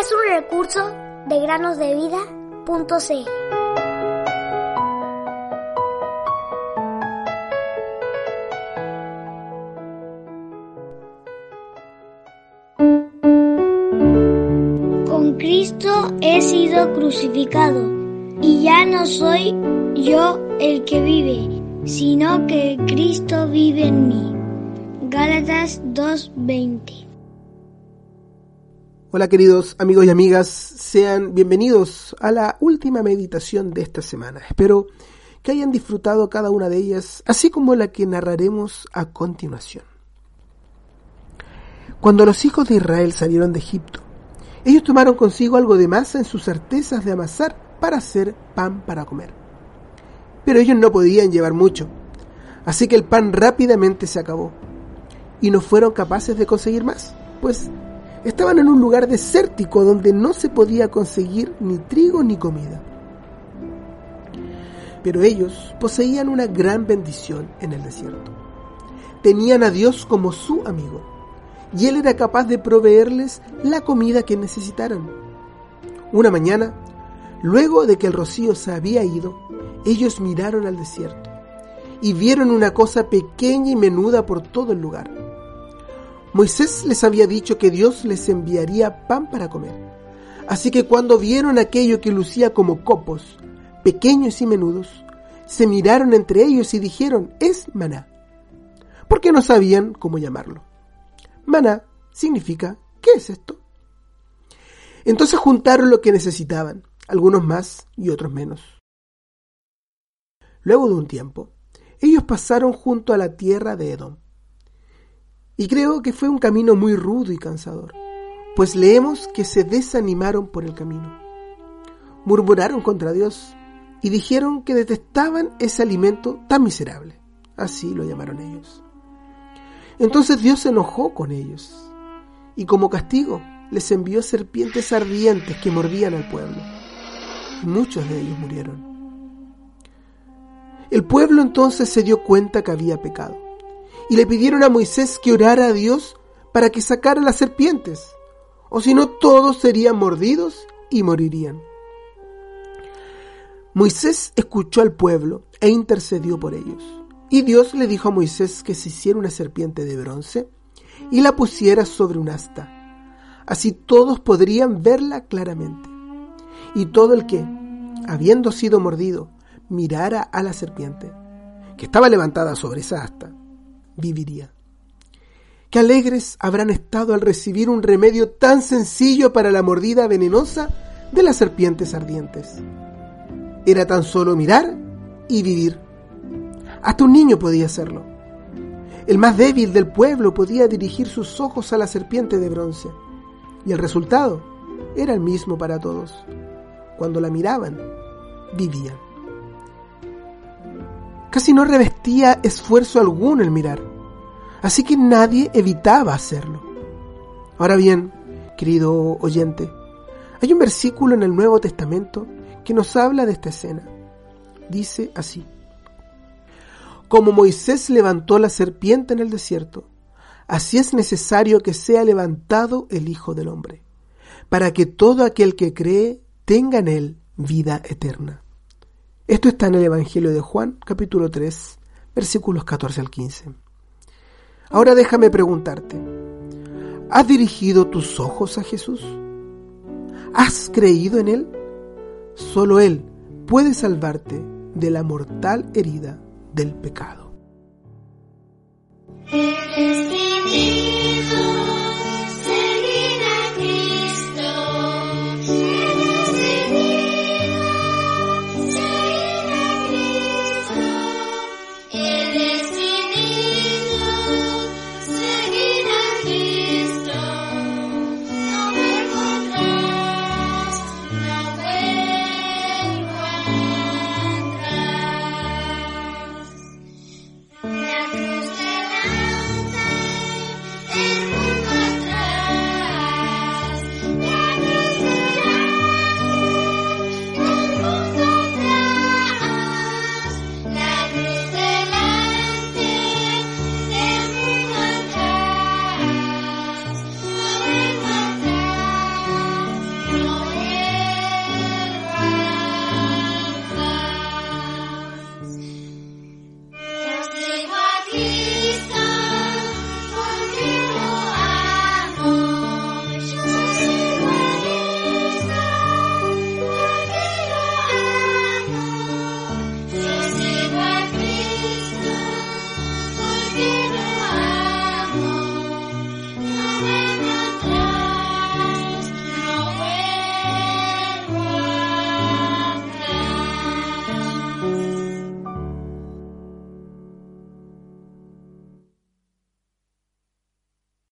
Es un recurso de granosdevida.cl. Con Cristo he sido crucificado y ya no soy yo el que vive, sino que Cristo vive en mí. Gálatas 2:20 Hola queridos amigos y amigas, sean bienvenidos a la última meditación de esta semana. Espero que hayan disfrutado cada una de ellas, así como la que narraremos a continuación. Cuando los hijos de Israel salieron de Egipto, ellos tomaron consigo algo de masa en sus artesas de amasar para hacer pan para comer. Pero ellos no podían llevar mucho, así que el pan rápidamente se acabó y no fueron capaces de conseguir más, pues estaban en un lugar desértico donde no se podía conseguir ni trigo ni comida. Pero ellos poseían una gran bendición en el desierto. Tenían a Dios como su amigo, y Él era capaz de proveerles la comida que necesitaran. Una mañana, luego de que el rocío se había ido, ellos miraron al desierto y vieron una cosa pequeña y menuda por todo el lugar Moisés les había dicho que Dios les enviaría pan para comer. Así que cuando vieron aquello que lucía como copos, pequeños y menudos, se miraron entre ellos y dijeron, es maná. Porque no sabían cómo llamarlo. Maná significa, ¿qué es esto? Entonces juntaron lo que necesitaban, algunos más y otros menos. Luego de un tiempo, ellos pasaron junto a la tierra de Edom. Y creo que fue un camino muy rudo y cansador, pues leemos que se desanimaron por el camino. Murmuraron contra Dios y dijeron que detestaban ese alimento tan miserable. Así lo llamaron ellos. Entonces Dios se enojó con ellos y como castigo les envió serpientes ardientes que mordían al pueblo. Y muchos de ellos murieron. El pueblo entonces se dio cuenta que había pecado y le pidieron a Moisés que orara a Dios para que sacara las serpientes, o si no todos serían mordidos y morirían. Moisés escuchó al pueblo e intercedió por ellos. Y Dios le dijo a Moisés que se hiciera una serpiente de bronce y la pusiera sobre un asta. Así todos podrían verla claramente. Y todo el que, habiendo sido mordido, mirara a la serpiente, que estaba levantada sobre esa asta, viviría. Qué alegres habrán estado al recibir un remedio tan sencillo para la mordida venenosa de las serpientes ardientes. Era tan solo mirar y vivir. Hasta un niño podía hacerlo. El más débil del pueblo podía dirigir sus ojos a la serpiente de bronce. Y el resultado era el mismo para todos. Cuando la miraban, vivían. Casi no revestía esfuerzo alguno el mirar, así que nadie evitaba hacerlo. Ahora bien, querido oyente, hay un versículo en el Nuevo Testamento que nos habla de esta escena. Dice así, como Moisés levantó la serpiente en el desierto, así es necesario que sea levantado el Hijo del Hombre, para que todo aquel que cree tenga en él vida eterna. Esto está en el Evangelio de Juan, capítulo 3, versículos 14 al 15. Ahora déjame preguntarte, ¿has dirigido tus ojos a Jesús? ¿Has creído en Él? Solo Él puede salvarte de la mortal herida del pecado.